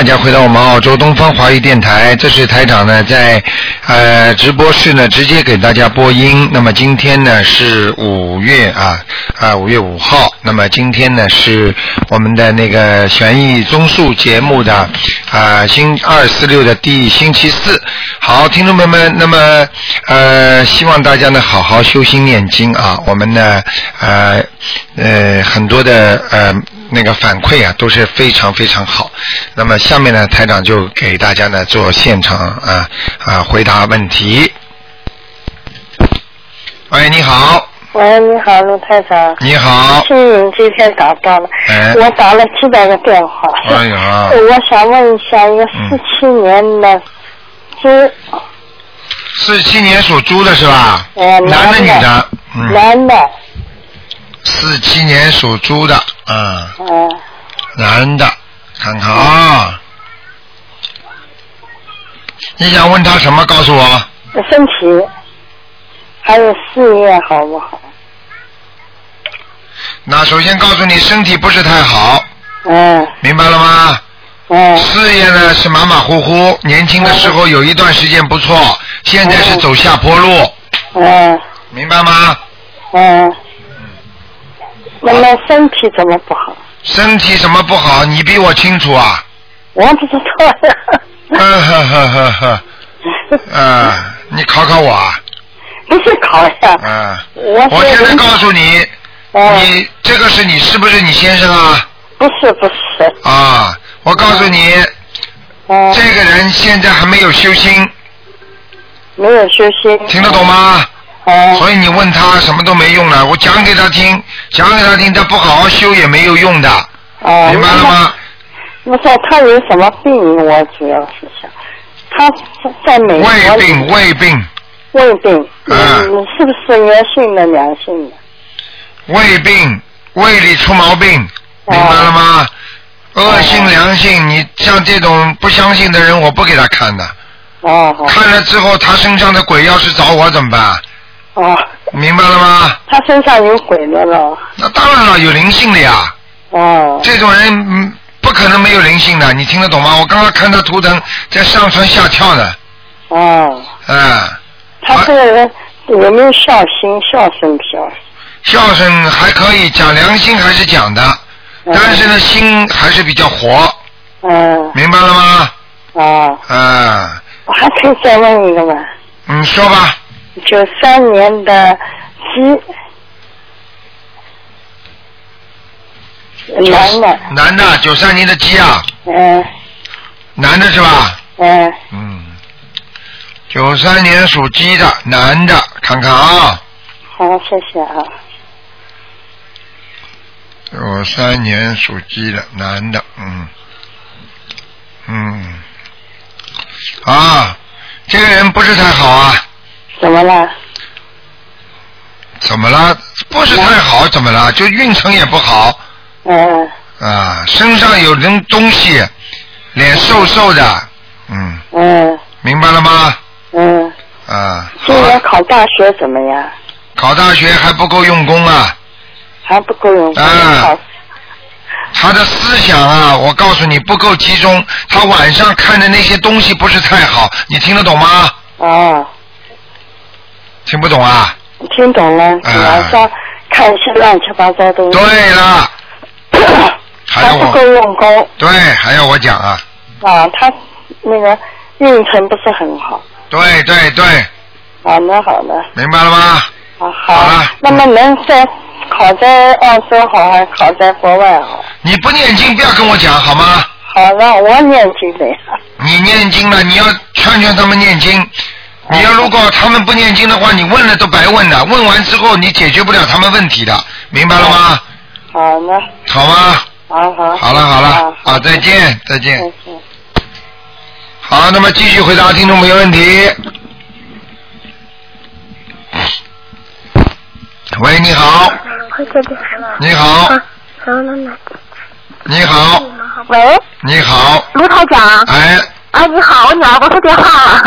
大家回到我们澳洲东方华语电台。这是台长呢在呃直播室呢直接给大家播音。那么今天呢是五月啊啊五月五号。那么今天呢是我们的那个悬疑综述节目的啊星二四六的第星期四。好，听众朋友们，那么呃希望大家呢好好修心念经啊。我们呢呃呃很多的呃那个反馈啊都是非常非常好。那么下面呢台长就给大家呢做现场啊啊回答问题。喂，你好，喂，你好，卢台长。你好，幸运今天打到了，哎我打了几百个电话。哎呀，我想问一下，一个四七年的猪，四七年属猪的是吧？哎，男的女的？的？嗯，男的，四七年属猪的，嗯，哦、男的，看看啊。你想问他什么？告诉我。身体还有事业好不好？那首先告诉你，身体不是太好，嗯明白了吗？嗯事业呢是马马虎虎，年轻的时候有一段时间不错，现在是走下坡路，嗯明白吗？嗯。那么身体怎么不好？身体怎么不好，你比我清楚啊。我不知道呀。呵呵呵呵呵，啊，你考考我啊，不是考呀，嗯，我我现在告诉你，嗯你这个是你是不是你先生啊？不是不是，啊，我告诉你，嗯，这个人现在还没有修心，没有修心。听得懂吗？嗯，所以你问他什么都没用了，我讲给他听，讲给他听，他不好好修也没有用的，哦，明白了吗？那么？不是他有什么病？我主要是想，他在美国胃病，胃病，胃病，嗯嗯，是不是恶性的、良性的？胃病，胃里出毛病，明白了吗？恶性良性，你像这种不相信的人，我不给他看的。哦看了之后，他身上的鬼要是找我怎么办？哦，明白了吗？他身上有鬼的了。那当然了，有灵性的呀。哦这种人嗯不可能没有灵性的，你听得懂吗？我刚刚看他图腾在上蹿下跳的，哦，嗯，他这个人有没有孝心？孝顺不孝顺？孝顺还可以，讲良心还是讲的，嗯但是呢，心还是比较活，嗯明白了吗？哦，嗯，我还可以再问一个吗？嗯，说吧，九三年的鸡，男的，男的，九三年的鸡啊，嗯。男的是吧？嗯，嗯，九三年属鸡的男的，看看啊，好，谢谢啊。九三年属鸡的男的，嗯，嗯，啊，这个人不是太好啊，怎么了？怎么了？不是太好，怎么了？就运程也不好嗯啊，身上有人东西，脸瘦瘦的，嗯，嗯明白了吗？嗯，啊，今年，考大学怎么样？考大学还不够用功啊，还不够用功。啊他的思想啊，我告诉你不够集中，他晚上看的那些东西不是太好，你听得懂吗？哦，听不懂啊？听懂了。啊晚上看一些乱七八糟东西。对了，还不够用功对，还要我讲啊？啊，他那个运程不是很好。对对对，好的好的，明白了吗？啊好。那么能在考在澳洲好，还是考在国外好？你不念经不要跟我讲好吗？好了，我念经的呀。你念经了，你要劝劝他们念经。你要如果他们不念经的话，你问了都白问的。问完之后，你解决不了他们问题的，明白了吗？好的，好吗？好好。好了好了啊，啊，再见再。见。好，那么继续回答听众朋友问题。喂，你好，你好，你好，喂，你好，卢台长。哎，啊，你好，我女儿拨通电话了。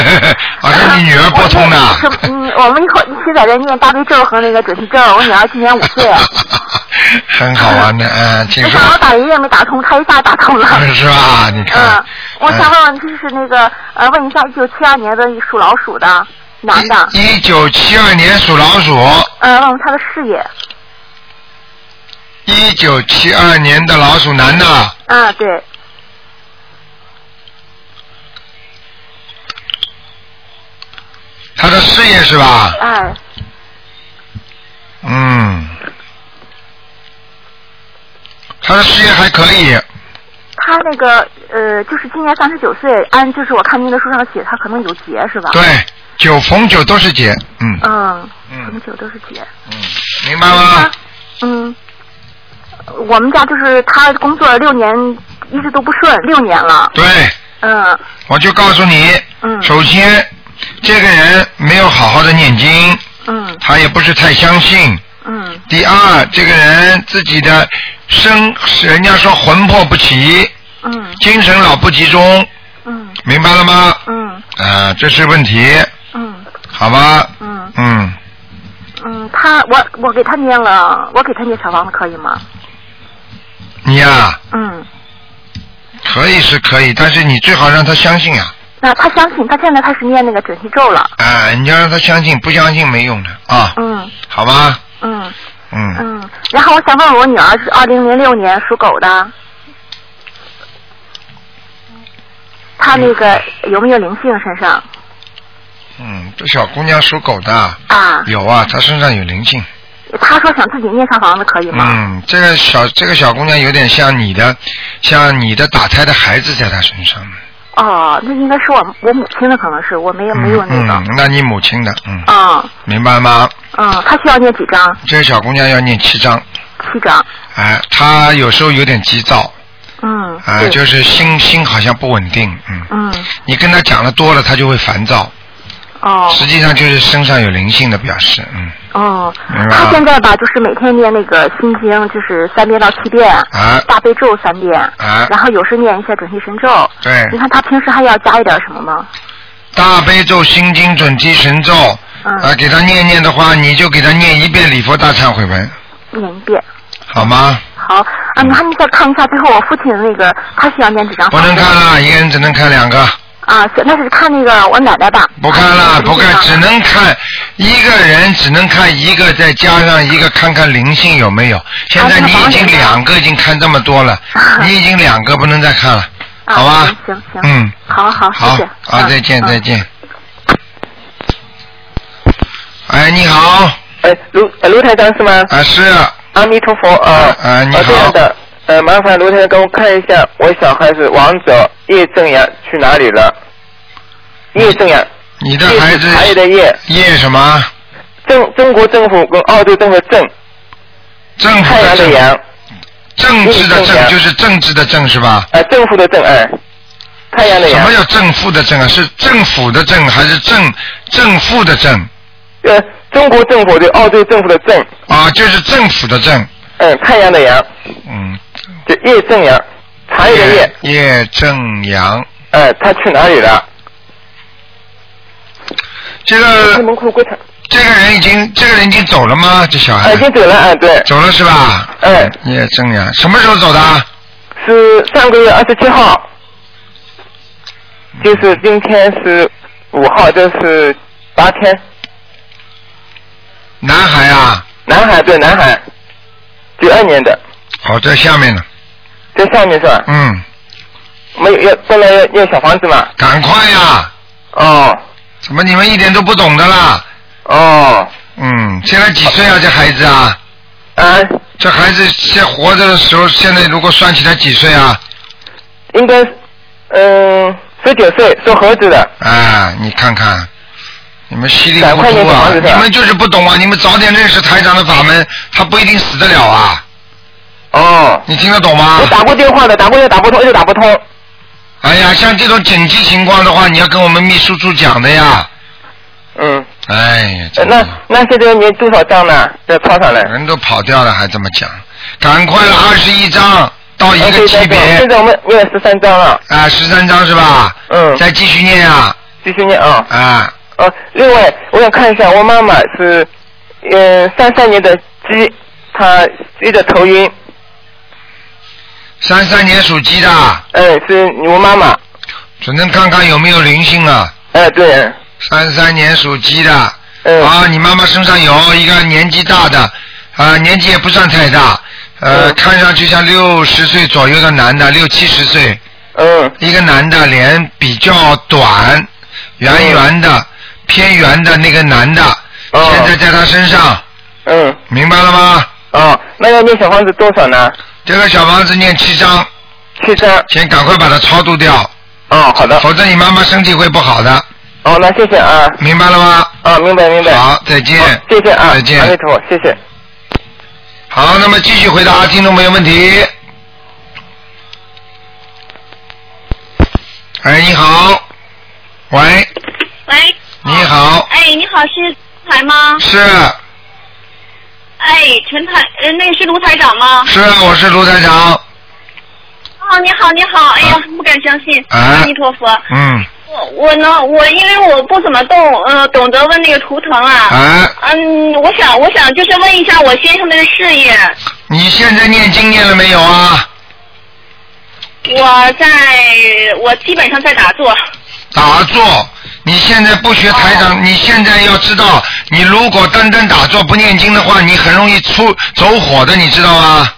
好像你女儿拨通的。是嗯，我们一会儿一起在这念大悲咒和那个准提咒。我女儿今年五岁。很好玩的，嗯，请说没想，到我打一夜没打通，他一下打通了。是吧？你看嗯，，我想问问，就是那个呃，问一下，一九七二年的属老鼠的男的，一九七二年属老鼠，呃，问问他的事业。一九七二年的老鼠男的，啊，对，他的事业是吧？哎，嗯，他的事业还可以，他那个呃，就是今年三十九岁，按就是我看您的书上写，他可能有劫是吧？。对，九逢九都是劫，嗯嗯，嗯逢九都是劫。嗯，明白吗？嗯，我们家就是他工作六年一直都不顺，六年了。对，嗯我就告诉你，嗯首先这个人没有好好的念经，嗯。他也不是太相信。嗯。第二，这个人自己的身，人家说魂魄不齐，嗯。精神老不集中，嗯。明白了吗？嗯。啊、这是问题，嗯。好吧？嗯。嗯，嗯，他我我给他念了，我给他念小房子可以吗？你呀、嗯，可以是可以，但是你最好让他相信啊！那他相信，他现在开始念那个准提咒了。哎，你要让他相信，不相信没用的啊，嗯好吧？嗯嗯，嗯，然后我想问我女儿是二零零六年属狗的，她那个有没有灵性身上嗯，这小姑娘属狗的，啊？有啊，她身上有灵性。她说想自己念上房子可以吗？嗯，这个小这个小姑娘有点像你的，像你的打胎的孩子在她身上。哦，那应该是我我母亲的，可能是我没有没有那个。嗯嗯，那你母亲的，嗯，嗯明白吗？嗯，她需要念几张？这个小姑娘要念七张，七张。哎，她有时候有点急躁，嗯。啊，对就是心心好像不稳定，嗯，嗯你跟她讲的多了，她就会烦躁，哦实际上就是身上有灵性的表示，嗯，哦明白，吗她现在吧，就是每天念那个心经，就是三遍到七遍，啊大悲咒三遍，啊然后有时念一下准提神咒。对你看他平时还要加一点什么吗？大悲咒、心经、准提神咒，嗯啊，给他念念的话，你就给他念一遍礼佛大忏悔文，念一遍。好吗？好啊，你看你再看一下最后我父亲的那个，他需要念几张？不能看了，一个人只能看两个。啊，行，那是看那个我奶奶吧。不看了，啊不看，只能看一个人，只能看一个，再加上一个，看看灵性有没有。现在你已经两个，已经看这么多了，你已经两个，不能再看了，啊好吧？行行行。嗯，好好，好谢谢。，啊，再见，嗯再。见。哎，你好，哎，卢呃卢台长是吗？啊是，阿弥陀佛啊！啊你好呃这样的，呃，麻烦卢台长给我看一下，我小孩子王者叶正阳去哪里了？叶正阳，你的孩子叶的叶，叶什么？政中国政府跟澳洲政府的政，政府太阳的政，阳，政治的政就是政治的政是吧？呃，政府的政，哎，太阳的阳什么，叫正负的正啊？是政府的政还是正正负的正？呃，中国政府对澳洲政府的政，啊，就是政府的政，嗯，太阳的阳，嗯。就叶正阳，茶叶的叶，叶正阳，哎，他去哪里了？这开个门快快场，这个人已经这个人已经走了吗？这小啊，孩已经走了，哎，对，走了是吧？哎叶正阳什么时候走的？是上个月二十七号，就是今天是五号，就是八天。男孩啊，男孩对男孩，九二年的，好，在下面呢。在上面是吧？嗯，没有要过来要要小房子嘛？赶快呀！哦怎么你们一点都不懂的啦？哦嗯，现在几岁啊？这孩子啊？啊，这孩子现活着的时候，现在如果算起来几岁啊？应该嗯十九岁，属猴子的。啊，你看看，你们稀里糊涂啊！你们就是不懂啊！你们早点认识台长的法门，他不一定死得了啊！哦，你听得懂吗我？打过电话的，打过又打不通，又打不通。哎呀，像这种紧急情况的话，你要跟我们秘书处讲的呀。嗯，哎呀，呃那那现在你多少张呢？再抄上来。人都跑掉了，还这么讲？赶快了，二十一张到一个级别现在我们念了十三张了。啊，十三章是吧？嗯，再继续念啊继续念啊。啊！呃，另外我想看一下，我妈妈是，嗯，三三年的鸡，她一直头晕，三三年属鸡的，哎，是我妈妈，只能看看有没有灵性啊。哎，对，三三年属鸡的，嗯，啊，你妈妈身上有一个年纪大的，啊，年纪也不算太大，呃，嗯。看上去像六十岁左右的男的，六七十岁，嗯，一个男的，脸比较短，圆圆的，偏圆的那个男的，哦。现在在他身上，嗯，明白了吗？哦，那要念小房子多少呢？这个小房子念七章，七张。先赶快把它超度掉，哦，好的。否则你妈妈身体会不好的，哦，那谢谢啊。明白了吗？啊，明白明白。好，再见。好谢谢啊，再见阿弥陀佛，谢谢。好，那么继续回答听众朋友问题。哎，你好，喂，喂，你好，哎，你好，是台吗？是哎，陈台，呃，那个是卢台长吗？是，我是卢台长，哦，你好，你好，哎呀，不敢相信，啊阿弥陀佛。嗯，我我呢，我因为我不怎么懂，呃，懂得问那个图腾啊。哎，嗯，我想，我想就是问一下我先生的事业。你现在念经念了没有啊？我在，我基本上在打坐。打坐，你现在不学台长，你现在要知道，你如果单单打坐不念经的话，你很容易出走火的，你知道吗？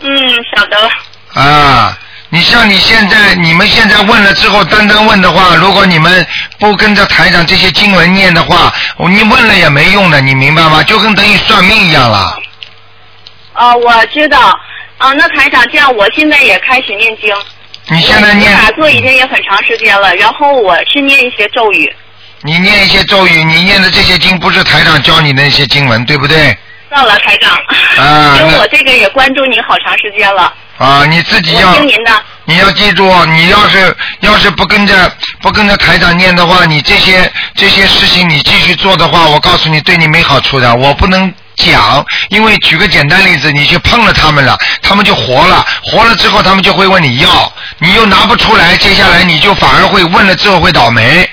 嗯，晓得。啊，你像你现在，你们现在问了之后，单单问的话，如果你们不跟着台长这些经文念的话，你问了也没用的，你明白吗？就跟等于算命一样了。啊，我知道。啊，那台长，这样我现在也开始念经。你现在念，打坐已经也很长时间了，然后我是念一些咒语。你念一些咒语，你念的这些经不是台长教你的那些经文，对不对？到了，台长。啊 因为我这个也关注你好长时间了，啊，你自己我要听您的。你要记住，你要是要是不跟着不跟着台长念的话，你这些这些事情你继续做的话，我告诉你，对你没好处的。我不能讲，因为举个简单例子，你去碰了他们了，他们就活了，活了之后他们就会问你要，你又拿不出来，接下来你就反而会问了之后会倒霉，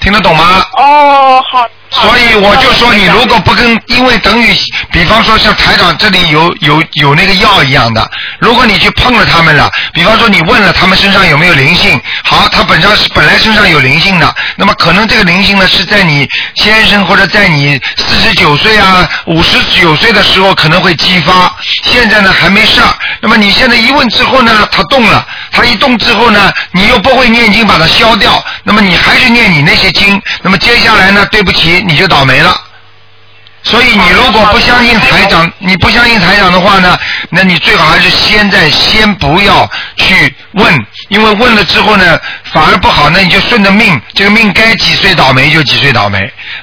听得懂吗？哦，好。所以我就说，你如果不跟，因为等于，比方说像台长这里有有有那个药一样的，如果你去碰了他们了，比方说你问了他们身上有没有灵性，好，他本上是本来身上有灵性的，那么可能这个灵性呢是在你先生或者在你四十九岁啊、五十九岁的时候可能会激发，现在呢还没事，那么你现在一问之后呢，他动了，他一动之后呢，你又不会念经把它消掉，那么你还是念你那些经，那么接下来呢，对不起，你就倒霉了。所以你如果不相信台长，你不相信台长的话呢，那你最好还是现在先不要去问，因为问了之后呢，反而不好，那你就顺着命，这个命该几岁倒霉就几岁倒霉。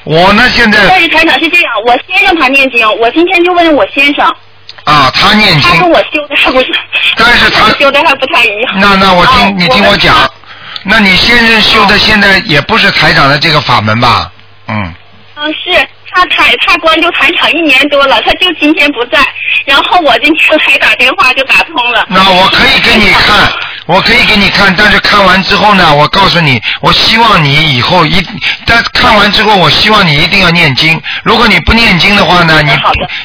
我呢现在但是台长是这样，我先生他念经，我今天就问我先生，啊，他念经他，跟我修的还不是，但是他修的还不太一样。那那我听、啊你听我讲们，那你先生修的现在也不是台长的这个法门吧？嗯，嗯，是他台他关注台长一年多了，他就今天不在，然后我今天才打电话就打通了。那我可以给你看，我可以给你看，但是看完之后呢，我告诉你，我希望你以后一，但看完之后，我希望你一定要念经。如果你不念经的话呢，你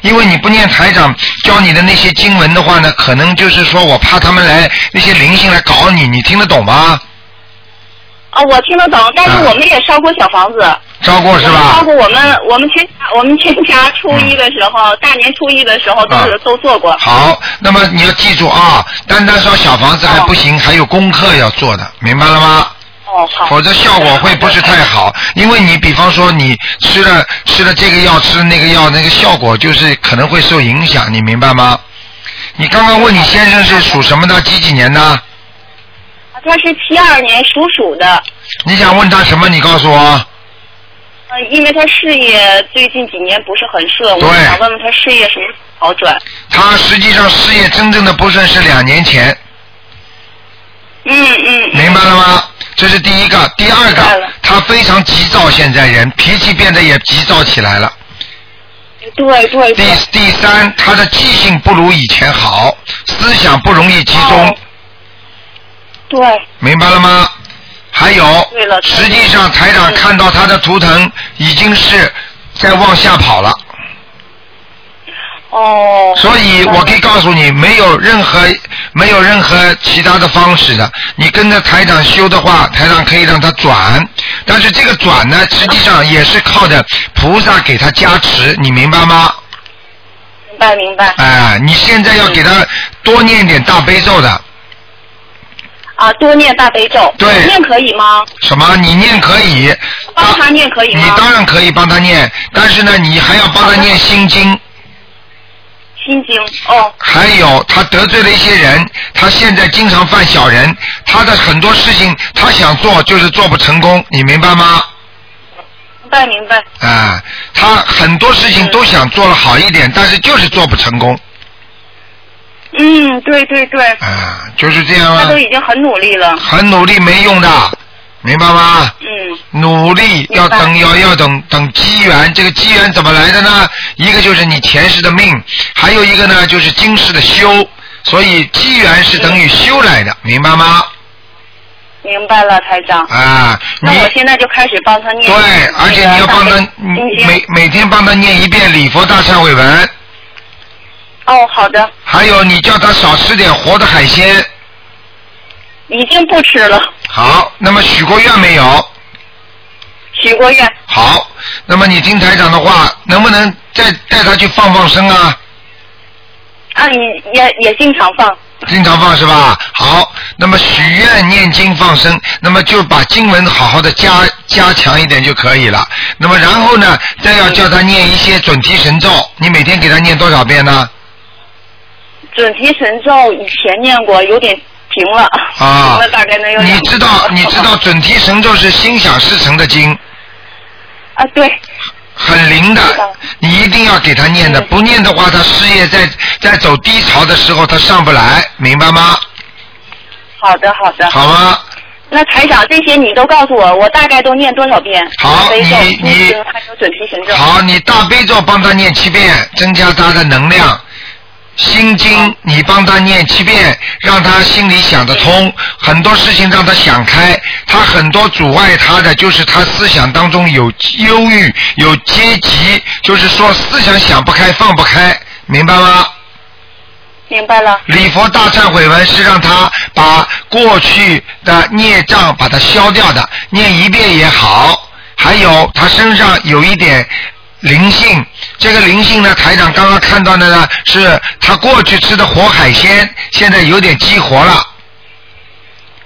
因为你不念台长教你的那些经文的话呢，可能就是说我怕他们来那些灵性来搞你，你听得懂吗？啊，我听得懂，但是啊我们也烧过小房子。招过是吧？括我们我们全家我们全家初一的时候，大年初一的时候都是、啊都做过。好，那么你要记住啊，单单烧小房子还不行，还有功课要做的，明白了吗？哦，好。否则效果会不是太好，因为你比方说你吃了吃了这个药，吃了那个药，那个效果就是可能会受影响，你明白吗？你刚刚问你先生是属什么的，几几年的？他是七二年属鼠的，你想问他什么？你告诉我。呃，因为他事业最近几年不是很顺，我对想问问他事业什么好转。他实际上事业真正的不顺是两年前，嗯嗯。明白了吗？这是第一个，第二个他非常急躁，现在人脾气变得也急躁起来了。对对第对。第三，他的记性不如以前好，思想不容易集中。哦对，明白了吗？还有，实际上台长看到他的图腾已经是在往下跑了。哦。所以我可以告诉你，没有任何没有任何其他的方式的。你跟着台长修的话，台长可以让他转，但是这个转呢，实际上也是靠着菩萨给他加持，你明白吗？明白明白。哎，你现在要给他多念点大悲咒的。啊，多念大悲咒。对念可以吗？什么？你念可以，帮他念可以吗？你当然可以帮他念，但是呢，你还要帮他念心经。心经哦。还有他得罪了一些人，他现在经常犯小人，他的很多事情他想做就是做不成功，你明白吗？明白明白。啊，他很多事情都想做了好一点，但是就是做不成功，嗯，对对对。啊，就是这样啊他都，已经很努力了。很努力没用的，明白吗？嗯。努力要等要要等等机缘，这个机缘怎么来的呢？一个就是你前世的命，还有一个呢就是今世的修，所以机缘是等于修来的，明白吗？明白了，台长。啊，那我现在就开始帮他念。对，而且你要帮他每每天帮他念一遍礼佛大忏悔文，哦，好的，还有你叫他少吃点活的海鲜。已经不吃了，好，那么许过愿没有？许过愿。好，那么你听台长的话，能不能再带他去放放生啊？啊，也也也经常放。经常放是吧？好，那么许愿、念经、放生，那么就把经文好好的加加强一点就可以了。那么然后呢，再要叫他念一些准提神咒，你每天给他念多少遍呢？准提神咒以前念过，有点停了。啊 停了大概能有你知道你知道准提神咒是心想事成的经，啊，对，很灵的，你一定要给他念的，不念的话，他事业在在走低潮的时候他上不来，明白吗？好的好的。好吗？那台长，这些你都告诉我，我大概都念多少遍？好你你心经还有准提神咒。好，你大悲咒帮他念七遍，增加他的能量。心经你帮他念七遍，让他心里想得通，很多事情让他想开。他很多阻碍他的就是他思想当中有忧郁、有阶级，就是说思想想不开、放不开，明白吗？明白了。礼佛大忏悔文是让他把过去的孽障把它消掉的，念一遍也好。还有他身上有一点灵性，这个灵性呢，台长刚刚看到的呢，是他过去吃的活海鲜，现在有点激活了，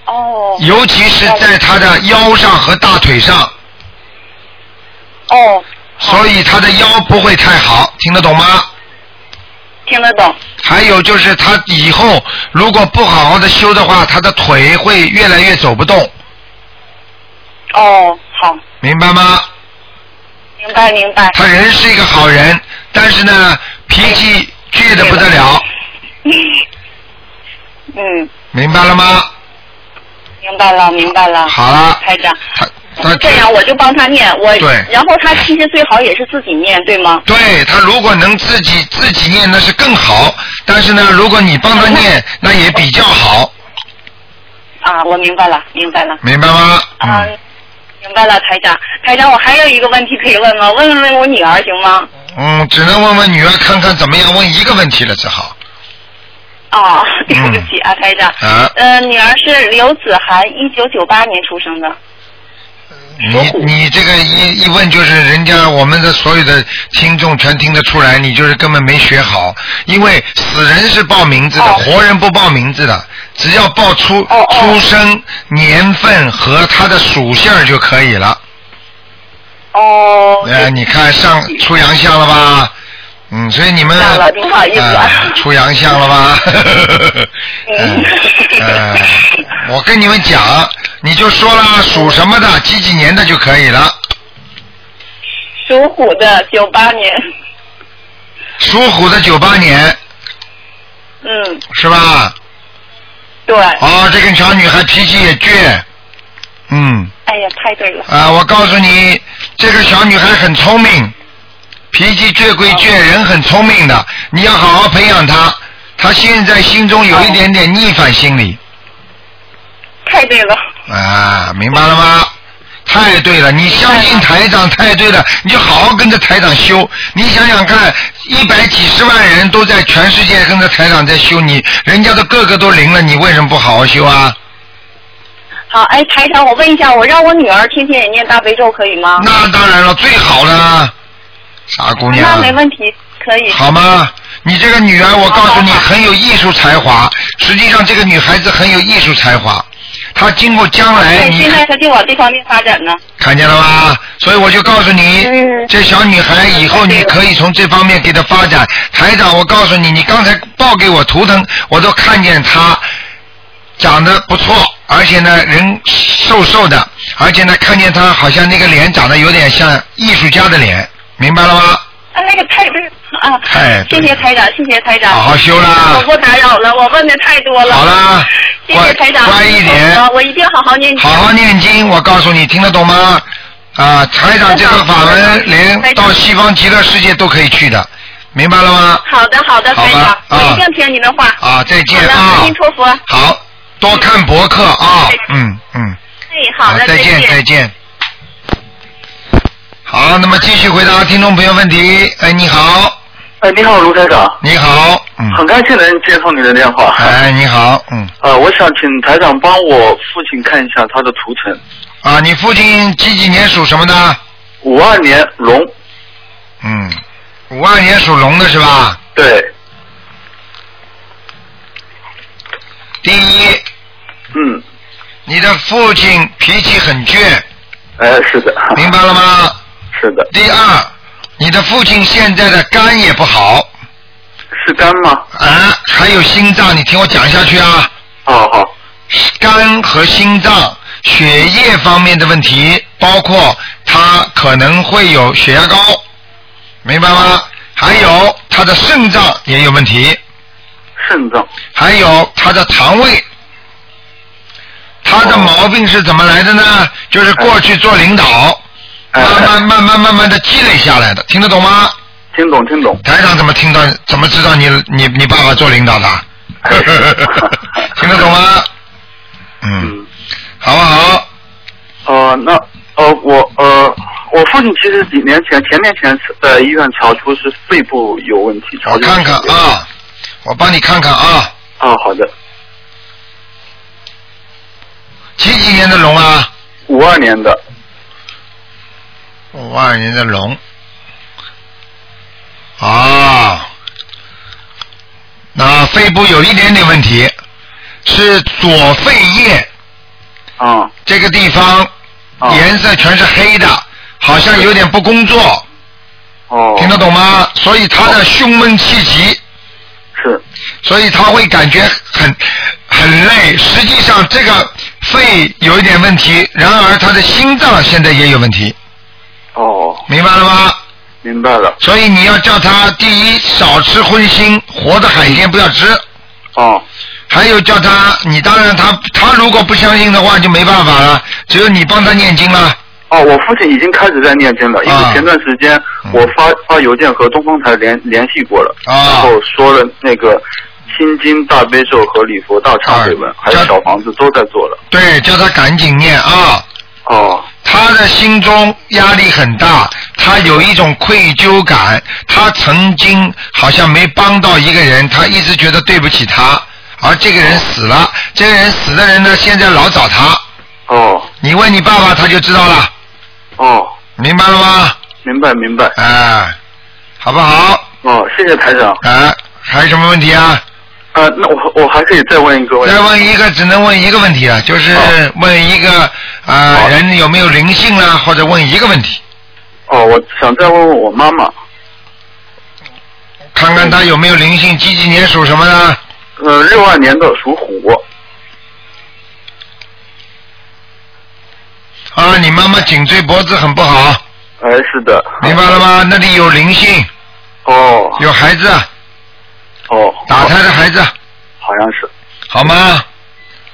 哦。尤其是在他的腰上和大腿上，哦，所以他的腰不会太好，听得懂吗？听得懂。还有就是他以后如果不好好的修的话，他的腿会越来越走不动，哦，好，明白吗？明白明白。他人是一个好人，但是呢，脾气倔的不得了，嗯，明白了吗？明白了明白了。好了，台长。他这样我就帮他念，我对然后他其实最好也是自己念，对吗？对他如果能自己自己念那是更好，但是呢，如果你帮他念，那也比较好，啊，我明白了，明白了。明白吗？啊，明白了，台长。台长，我还有一个问题可以问吗？问问我女儿行吗？嗯，只能问问女儿看看怎么样，问一个问题了只好。哦，对不起啊，台长。啊呃，女儿是刘子涵，一九九八年出生的。你你这个一一问就是人家我们的所有的听众全听得出来，你就是根本没学好，因为死人是报名字的，活人不报名字的，只要报出出生年份和他的属性就可以了。哦。呃，你看上出洋相了吧？嗯，所以你们了不好意思出洋相了吧？嗯，呃，我跟你们讲，你就说了属什么的，几几年的就可以了。属虎的，九八年。属虎的九八年嗯，是吧？对。哦，这个小女孩脾气也倔，嗯，哎呀，太对了。啊，我告诉你，这个小女孩很聪明，脾气倔归倔，人很聪明的，你要好好培养他。他现在心中有一点点逆反心理，太对了。啊，明白了吗？太对了，你相信台长太对了，你就好好跟着台长修。你想想看，一百几十万人都在全世界跟着台长在修你，人家都个个都灵了，你为什么不好好修啊？好，哎，台长，我问一下，我让我女儿天天也念大悲咒可以吗？那当然了，最好了，傻姑娘。那没问题，可以。好吗？你这个女儿，我告诉你很有艺术才华。实际上，这个女孩子很有艺术才华。她经过将来，现在她就往这方面发展呢。看见了吗？所以我就告诉你，嗯这小女孩以后你可以从这方面给她发展。台长，我告诉你，你刚才报给我图腾，我都看见她长得不错，而且呢人瘦瘦的，而且呢看见她好像那个脸长得有点像艺术家的脸，明白了吗？啊，那个太对啊！太谢谢台长，谢谢台长。好好修啦我不打扰了，我问的太多了。好啦谢谢台长。乖乖一点我我一定好好念经。好好念经，我告诉你，听得懂吗？啊，台长这个法门连到西方极乐世界都可以去的，明白了吗？好的，好的，台长，啊我一定听你的话。啊，再见阿弥！陀佛。哎，好，多看博客啊，嗯嗯，哎好的，再见再见。好，那么继续回答听众朋友问题。哎，你好，哎，你好，卢台长，你好，嗯，很高兴能接通你的电话。哎，你好，嗯，呃，我想请台长帮我父亲看一下他的图腾，啊，你父亲几几年属什么的？五二年龙，嗯，五二年属龙的是吧？对，第一，嗯，你的父亲脾气很倔，哎，是的，明白了吗？是的，第二，你的父亲现在的肝也不好是肝吗？啊，还有心脏，你听我讲下去啊。哦好，肝和心脏、血液方面的问题，包括他可能会有血压高，明白吗？还有他的肾脏也有问题，肾脏，还有他的肠胃。他的毛病是怎么来的呢？就是过去做领导，哎慢慢慢慢慢慢的积累下来的，听得懂吗？听懂听懂，台长怎么听到？怎么知道你你你爸爸做领导的？听得懂吗？嗯，嗯，好不好？呃，那呃我呃我父亲其实几年前前年前在医院查出是肺部有问题，我看看，啊，我帮你看看啊，啊，好的，几几年的龙啊？五二年的，五二年的龙。啊，那肺部有一点点问题，是左肺叶啊这个地方啊，颜色全是黑的，好像有点不工作，哦，听得懂吗？所以他的胸闷气急。是，所以他会感觉很很累。实际上，这个肺有一点问题，然而他的心脏现在也有问题，哦，明白了吗？明白了，所以你要叫他第一少吃荤腥，活的海鲜不要吃。哦，还有叫他，你当然他他如果不相信的话就没办法了，只有你帮他念经了。哦，我父亲已经开始在念经了，因啊为前段时间嗯我发、发邮件和东方台联联系过了，啊然后说了那个心经、大悲咒和礼佛大忏悔文，啊还有小房子都在做了。对，叫他赶紧念啊。的心中压力很大，他有一种愧疚感，他曾经好像没帮到一个人，他一直觉得对不起他，而这个人死了，这个人死的人呢，现在老找他，哦，你问你爸爸他就知道了，哦，明白了吗？明白明白。啊，好不好？哦，谢谢台长。啊，还有什么问题啊？呃，那我我还可以再问一个问题再。问一个，只能问一个问题啊，就是问一个啊、好人有没有灵性啦，或者问一个问题，哦，我想再问问我妈妈。看看她有没有灵性，几几年属什么的？呃，六二年的属虎。啊，你妈妈颈椎脖子很不好，哎，是的。明白了吗？那里有灵性，哦有孩子，哦，打胎的孩子，好像是。好吗？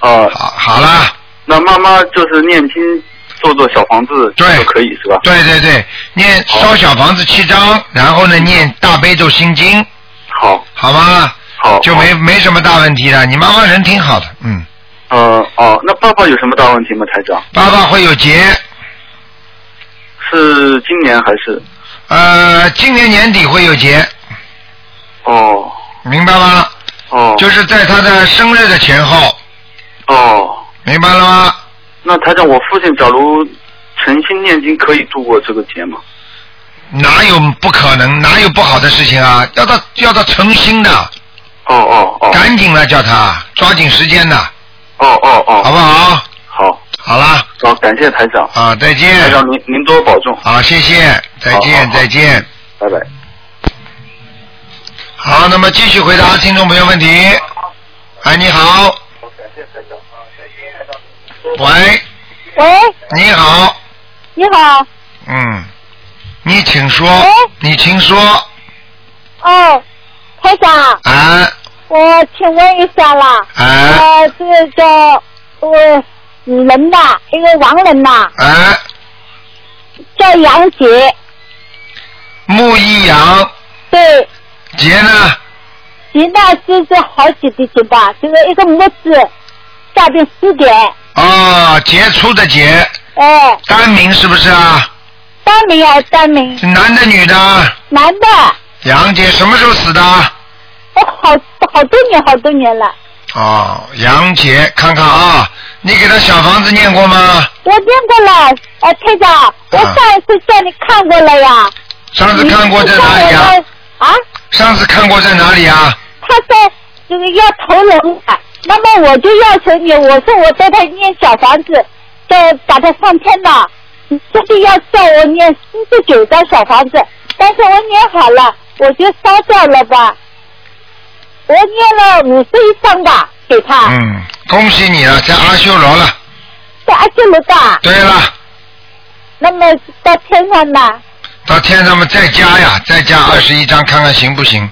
呃，好，好了，那妈妈就是念经做做小房子对。就可以是吧？对对对，念烧小房子七张，然后呢念大悲咒心经，好，好吗？好，就没没什么大问题的，你妈妈人挺好的，嗯，呃哦，那爸爸有什么大问题吗，台长？爸爸会有结，是今年还是？呃，今年年底会有结，哦明白吗？哦就是在他的生日的前后，哦，明白了吗？那台长，我父亲假如诚心念经，可以度过这个劫吗？哪有不可能？哪有不好的事情啊？要他要他诚心的，哦哦哦赶紧了叫他抓紧时间的，哦哦哦，好不好？好，好啦，好，感谢台长，啊，再见。台长您您多保重，好，谢谢，再见，再见。拜拜。好，那么继续回答听众朋友问题。哎，你好。喂，喂，你好，你好，嗯，你请说喂，你请说，哦，台长，啊。我请问一下啦，啊。呃，这个叫我人呐，一个亡人呐，啊，叫杨杰，木一阳，对，杰呢？杰呢就是好几的杰吧，就是一个木字，下边四点，哦，杰出的杰，哎，单名是不是啊？单名还是单名？是男的女的？男的，杨杰什么时候死的？哦，好好多年好多年了，哦，杨杰，看看啊，你给他小房子念过吗？我念过了，呃，台长，我啊上一次叫你看过了呀，上次看过在哪里啊？啊？上次看过在哪里啊？他在这个要投人啊，那么我就要求你，我说我带他念小房子，再把他上天了，你这里要叫我念四十九张小房子，但是我念好了，我就烧掉了吧，我念了五十一张吧，给他，嗯，恭喜你了，在阿修罗了。在阿修罗的，对了，那么到天上呢，到天上面再加呀，再加二十一张，看看行不行？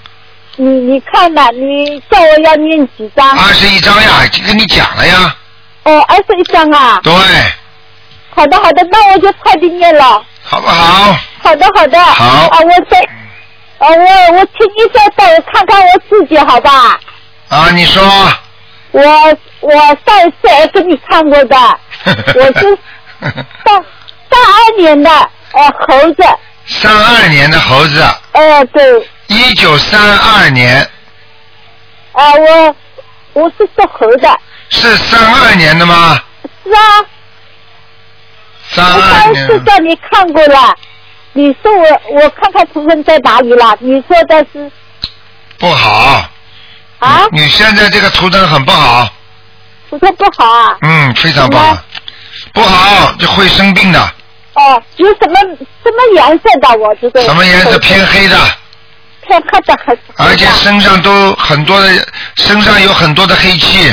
你你看吧，你叫我要念几张？二十一张呀，已经跟你讲了呀。哦，二十一张啊，对，好的好的，那我就快点念了。好不好？好的，好的。好啊，我再，啊，我我请你再带我看看我自己，好吧？啊，你说。我我上一次也跟你看过的，我是上上二年的呃猴子，三二年的猴子，哎对，一九三二年。啊、我我是属猴的，是三二年的吗？是啊，三我二年上一次叫你看过了，你说我我看看图腾在哪里了？你说的是。不好。啊，你现在这个图腾很不好，图腾不好啊？嗯，非常不好，不好就会生病的。哦，有什么什么颜色的？我知道什么颜色？偏黑的，偏黑的还是黑？而且身上都很多的，身上有很多的黑气。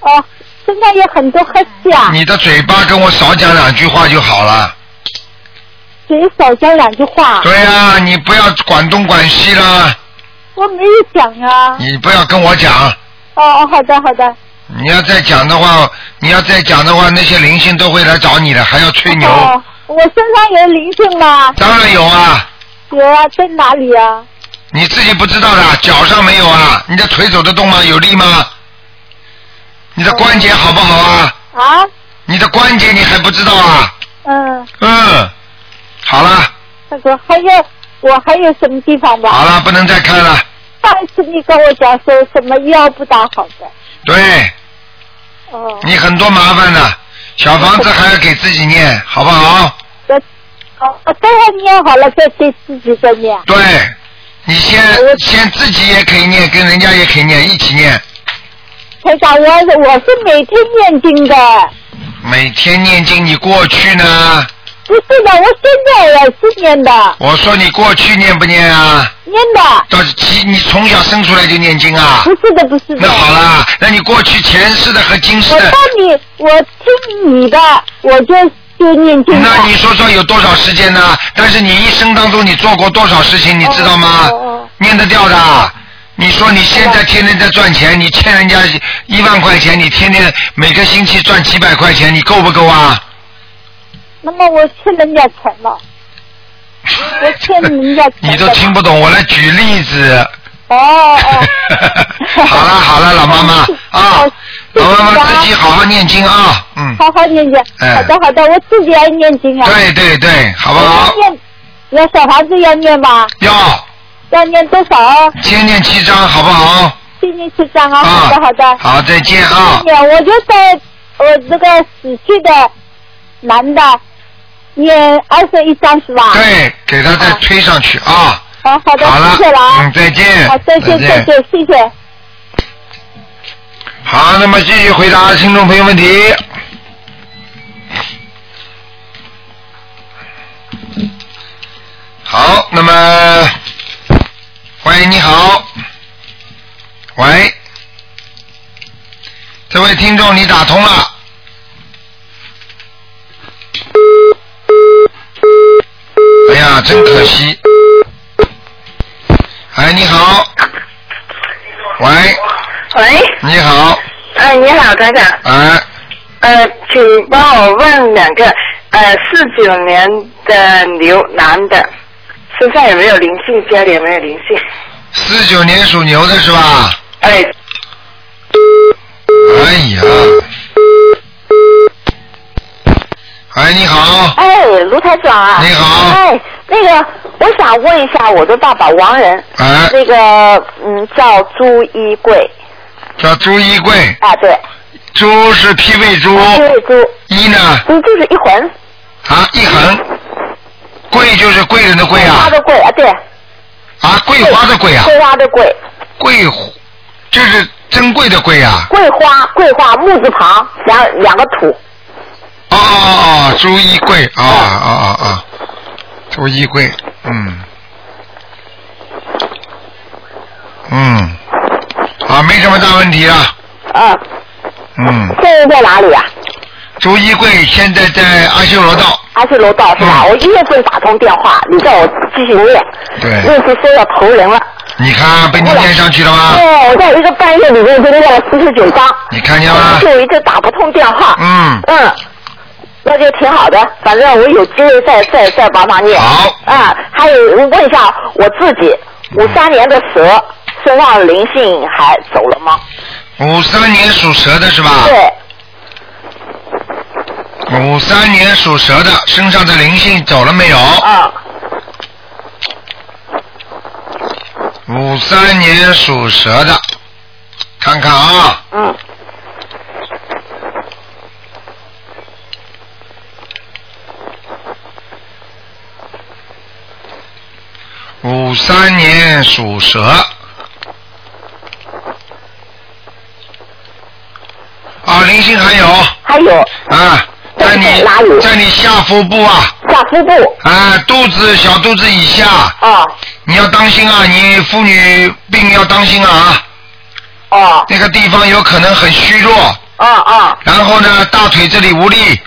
哦，身上有很多黑气啊，你的嘴巴跟我少讲两句话就好了。嘴少讲两句话。对呀、你不要管东管西了，我没有讲啊。你不要跟我讲。哦哦，好的好的。你要再讲的话，你要再讲的话，那些灵性都会来找你的，还要吹牛。哦，我身上有灵性吗？当然有啊，有啊，在哪里啊？你自己不知道的，脚上没有啊？你的腿走得动吗？有力吗？你的关节好不好啊？啊？你的关节你还不知道啊？嗯，嗯，好了，那个还有我还有什么地方吧？好了，不能再看了。上一次你跟我讲说什么腰不大好的。对哦。你很多麻烦的，小房子还要给自己念，好不好？我哦，我等会念好了再给自己再念。对，你先先自己也可以念，跟人家也可以念，一起念。台长，我我是每天念经的，每天念经，你过去呢？不是的，我现在也是念的，我说你过去念不念啊？念的。到几？你从小生出来就念经啊不？是的，不是的。那好啦，那你过去前世的和今世的我当，你，我听你的，我就就念经。那你说说有多少时间呢？但是你一生当中你做过多少事情，你知道吗？哦哦哦念得掉的。你说你现在天天在赚钱，你欠人家一万块钱，你天天每个星期赚几百块钱，你够不够啊？那么我欠人家钱了，我欠人家钱。你都听不懂，我来举例子。哦哦。好了好了，老妈妈 啊，老妈妈自己好好念经啊，嗯，好好念经。哎好的好的，我自己来念经啊。对对对，好不好？要念，要小房子要念吧？要要念多少啊？先念七章，好不好？先念七章啊。啊好的好的。好，再见啊。念，我就在我这个死去的男的念二十一张是吧？。对，给他再推上去啊。好好的，好了谢谢了啊。嗯再见好，再见再见再见，谢谢。好，那么继续回答听众朋友问题。好，那么，喂，你好，喂，这位听众你打通了。真可惜。哎，你好。喂，喂，你好，哎，你好，台长，哎，呃，请帮我问两个，呃，四九年的牛男的，身上有没有灵性？家里有没有灵性？四九年属牛的是吧？哎，哎呀，哎，你好，哎，卢台长啊！你好。哎，那个，我想问一下我的爸爸王仁，哎，那个嗯叫朱一贵。叫朱一贵，啊，对，朱是脾胃猪，因为朱，一呢？嗯就是一横，啊一横，贵就是贵人的贵啊。花的贵啊，对，啊桂花的桂啊，桂花的桂，桂就是珍贵的贵啊，桂花桂花木字旁两两个土，哦哦哦，朱衣贵啊啊啊啊，朱衣贵，嗯，嗯，啊没什么大问题啊。啊，嗯。现在在哪里啊？朱衣贵现在在阿修罗道，阿修罗道是吧？嗯我一月份打通电话，你叫我继续念，对，那是说要投人了。你看被你念上去了吗？哦，我在一个半月里面就念了四十九章，你看见吗？就一直打不通电话。嗯，嗯，那就挺好的，反正我有机会再再再帮忙念。好啊，还有我问一下我自己，五三年的蛇身上的灵性还走了吗？五三年属蛇的是吧？对，五三年属蛇的身上的灵性走了没有？啊，五三年属蛇的，看看啊，嗯，五三年属蛇。啊，灵性还有？还有。啊，在你在哪里？在你下腹部啊，下腹部。啊，肚子小肚子以下，啊，你要当心啊，你妇女病要当心啊，啊，那个地方有可能很虚弱，啊啊，然后呢，大腿这里无力，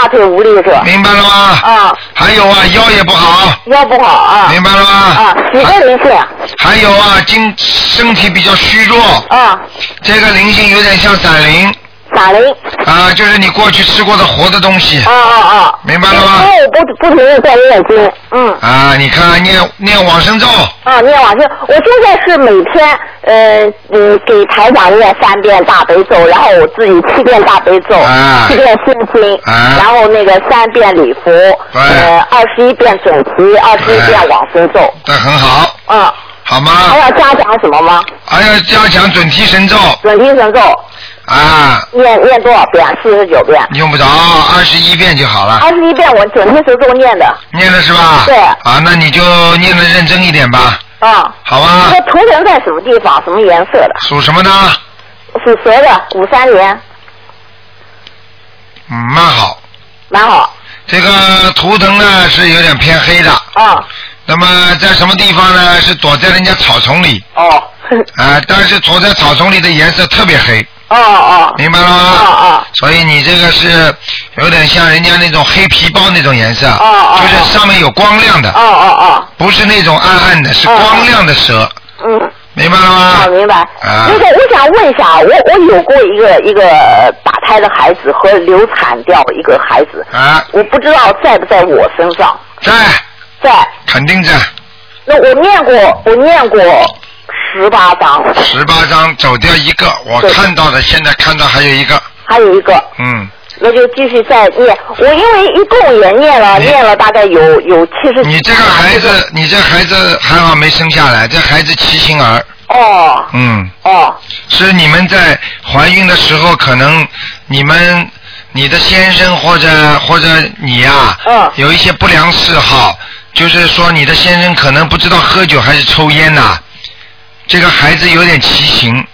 大腿无力是吧？明白了吗？啊，还有啊，腰也不好，腰不好啊。明白了吗？啊，几个灵性还有啊，今身体比较虚弱，啊，这个灵性有点像散灵闪灵。啊，就是你过去吃过的活的东西。啊啊啊！明白了吗？因为我不不停的在念经，嗯。啊。你看念念往生咒，啊，念往生，我现在是每天，呃，嗯，给台长念三遍大悲咒，然后我自己七遍大悲咒，啊七遍心经，啊然后那个三遍礼佛，对。呃，二十一遍准提，二十一遍往生咒，这很好，嗯，好吗还？要加强什么吗？还要加强准提神咒准提神咒啊，念念多少遍？四十九遍，用不着二十一遍就好了，二十一遍我准提神咒念的，念的是吧？对啊，那你就念的认真一点吧，啊。好吧？这图腾在什么地方？什么颜色的？属什么呢？属蛇的，五三年，嗯，蛮好。蛮好。这个图腾呢是有点偏黑的，啊，那么在什么地方呢？是躲在人家草丛里。哦，啊，但是躲在草丛里的颜色特别黑，哦哦，明白了吗？哦哦。所以你这个是有点像人家那种黑皮包那种颜色，哦哦就是上面有光亮的，哦哦哦，不是那种暗暗的，是光亮的蛇，嗯，明白了吗？好，明白。啊。那个，我想问一下，我我有过一个一个打胎的孩子和流产掉一个孩子，啊，我不知道在不在我身上，在，在。肯定在，那我念过，我念过十八章，十八章走掉一个，我看到的，现在看到还有一个，还有一个，嗯，那就继续再念。我因为一共也念了，念了大概有有七十。你这个孩子，你这孩子还好没生下来，这孩子畸形儿，哦。嗯，哦。是你们在怀孕的时候，可能你们你的先生或者或者你呀、嗯。有一些不良嗜好，就是说你的先生可能不知道喝酒还是抽烟呐、这个孩子有点畸形，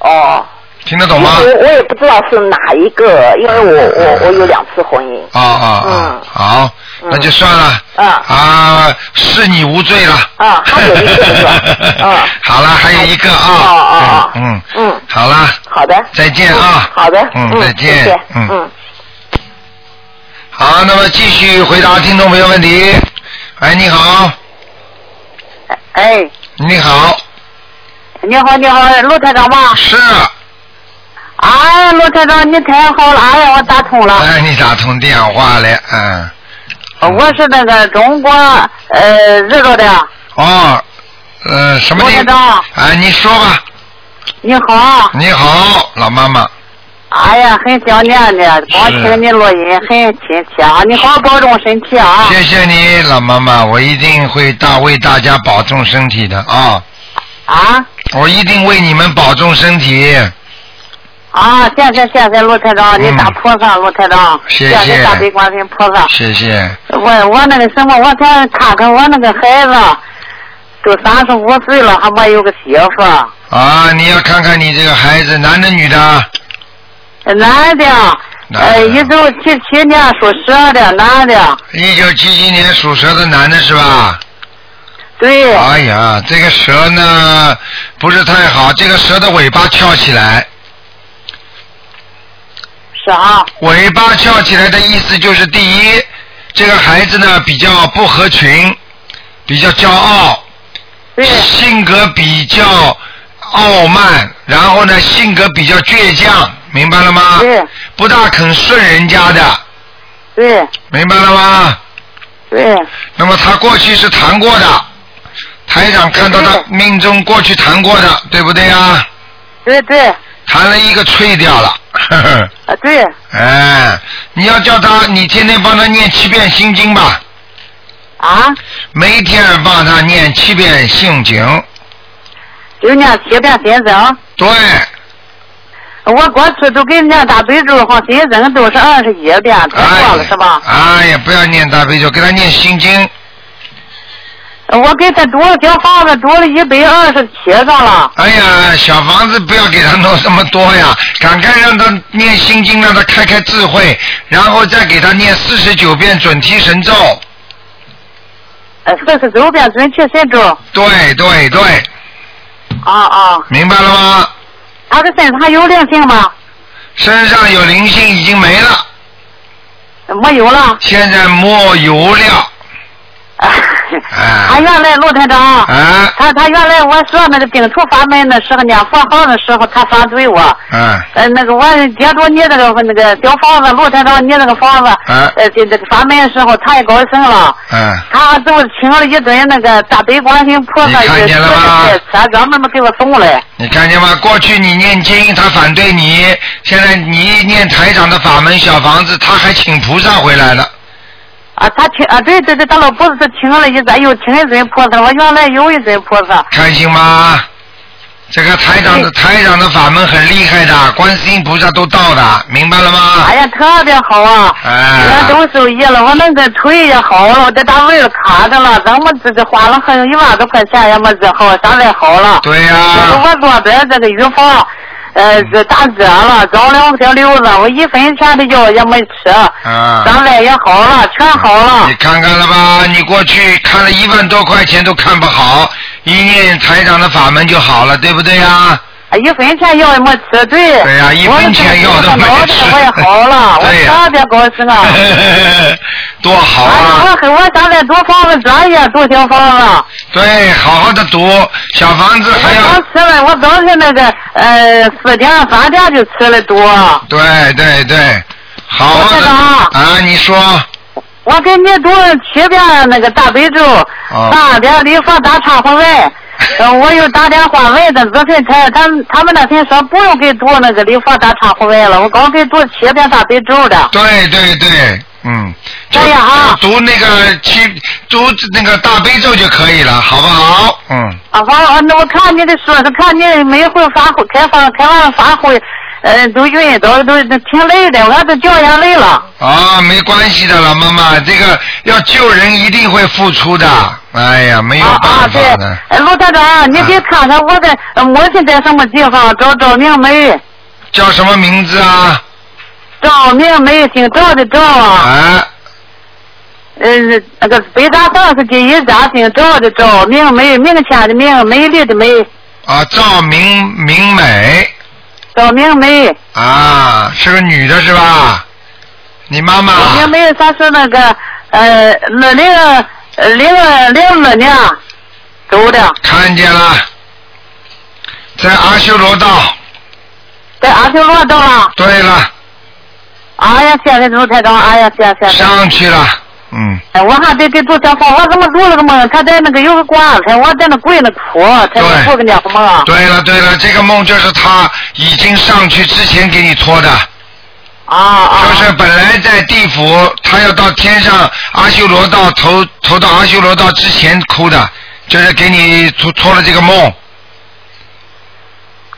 哦。听得懂吗？我我也不知道是哪一个，因为我我我有两次婚姻。啊啊啊！嗯好，那就算了。啊啊，是你无罪了。啊，还有一个是吧？嗯。好了，还有一个啊。哦哦哦嗯嗯。嗯，好了，好的。再见啊。好的。嗯，再见。谢谢嗯。嗯。好，那么继续回答听众朋友问题。哎，你好，哎，你好，你好，你好，陆台长吗？是，哎，陆台长，你太好了，哎呀，我打通了。哎，你打通电话了，嗯，我是那个中国呃日照的，哦，呃，什么地陆台？长，哎，你说吧。你好。你好，老妈妈，哎呀，很想念你，光听你录音很亲切啊！你好，保重身体啊！谢谢你，老妈妈，我一定会大为大家保重身体的啊。啊我一定为你们保重身体。啊！谢谢谢谢陆台长，你大菩萨，陆台长，嗯谢谢谢大悲观世音菩萨。谢谢。我我那个什么，我想看看我那个孩子，都三十五岁了，还没有个媳妇，啊，你要看看你这个孩子，男的女的？男的，男呃，的一九七七年属蛇的男的，一九七七年属蛇的男的是吧？对，哎呀，这个蛇呢不是太好，这个蛇的尾巴翘起来，是啊，尾巴翘起来的意思就是第一，这个孩子呢比较不合群，比较骄傲，对，性格比较傲慢，然后呢性格比较倔强，明白了吗？对，不大肯顺人家的，对，明白了吗？对，那么他过去是谈过的，台长看到他命中过去谈过的，对不对啊？对对，谈了一个吹掉了，呵呵，啊对，哎，你要叫他，你天天帮他念七遍心经吧，啊，每天帮他念七遍心经，就念七遍心经。对，我过去都给念大悲咒和心经都是二十一遍，太多了是吧？哎呀，不要念大悲咒，给他念心经，我给他多小房子多了一百二十七张了。哎呀，小房子不要给他弄这么多呀，赶快让他念心经，让他开开智慧，然后再给他念四十九遍准提神咒。呃，四十九遍准提神咒。对对对，啊啊，明白了吗？他的身上还有灵性吗？身上有灵性已经没了，没有了。现在没有了。他 哎原来陆台长，哎他他原来我说那个病除法门的时候呢佛号的时候，他反对我。嗯呃，那个我接着你那个那个小房子，陆台长你那个房子，嗯呃，这这个法门的时候，他也高兴了。嗯，他都请了一尊那个大悲观世音菩萨，你看见了吗车专门给我送来。你看见吗？过去你念经，他反对你，现在你念台长的法门小房子，他还请菩萨回来了。啊，他请啊，对对对，他老不是请了一尊，又请一尊菩萨，我原来有一尊菩萨。开心吗？这个台长的 台长的法门很厉害的，观世音菩萨都到的，明白了吗？哎呀，特别好啊！哎我都受益了，我那个腿也好了，我在单位卡着了，咱们这这花了很一万多块钱也没治好，现在好了。对呀、这个我左边这个预防，呃，这打折了，找两条瘤子，我一分钱的药也没吃，啊。现在也好了，全好了你。看看了吧？你过去看了一万多块钱都看不好，一念台长的法门就好了，对不对呀、啊一分钱药也没吃，对。对呀一分钱药都没吃我也好了，我特别高兴啊！多好哎啊！我我现在读房子专业读小房子。对，好好的读小房子还我要刚吃了，我早晨那个呃四点三点就吃了多。对对对，好好的啊！你说我给你读七遍那个大悲咒，哦三遍礼佛大忏悔文，呃，我又打电话问的，昨天他他他们那天说不用给读那个礼佛大忏悔文了，我刚给读七遍大悲咒的。对对对，嗯，就哎呀啊读那个七读那个大悲咒就可以了，好不好？嗯，啊，好，那我看你的书，是看你每回发会开放开完发会，呃，都晕，都都都挺累的，我都掉眼泪了。啊，没关系的，老妈妈，这个要救人一定会付出的，哎呀，没有啊对法的。，哎，陆台长，你给看看我的呃母亲在什么地方？找赵明梅，叫什么名字啊？赵明梅，姓赵的赵啊。啊。呃，那个北大道是第一家，姓赵的赵，明梅，明天的明，美丽的美，啊，赵明明美赵明梅。啊，是个女的是吧？你妈妈赵明梅，她是那个呃，那零呃零零二年走的，看见了，在阿修罗道。在阿修罗道了。对了，哎呀，谢谢卢台长，哎呀，谢谢。上去了，嗯，哎，我还得给做讲法，我怎么做了个梦？他在那个有个棺材，我在那跪那哭，才能做个那个梦啊。对了对了，这个梦就是他已经上去之前给你托的。啊啊！就是本来在地府，他要到天上阿修罗道投投到阿修罗道之前哭的，就是给你托托了这个梦。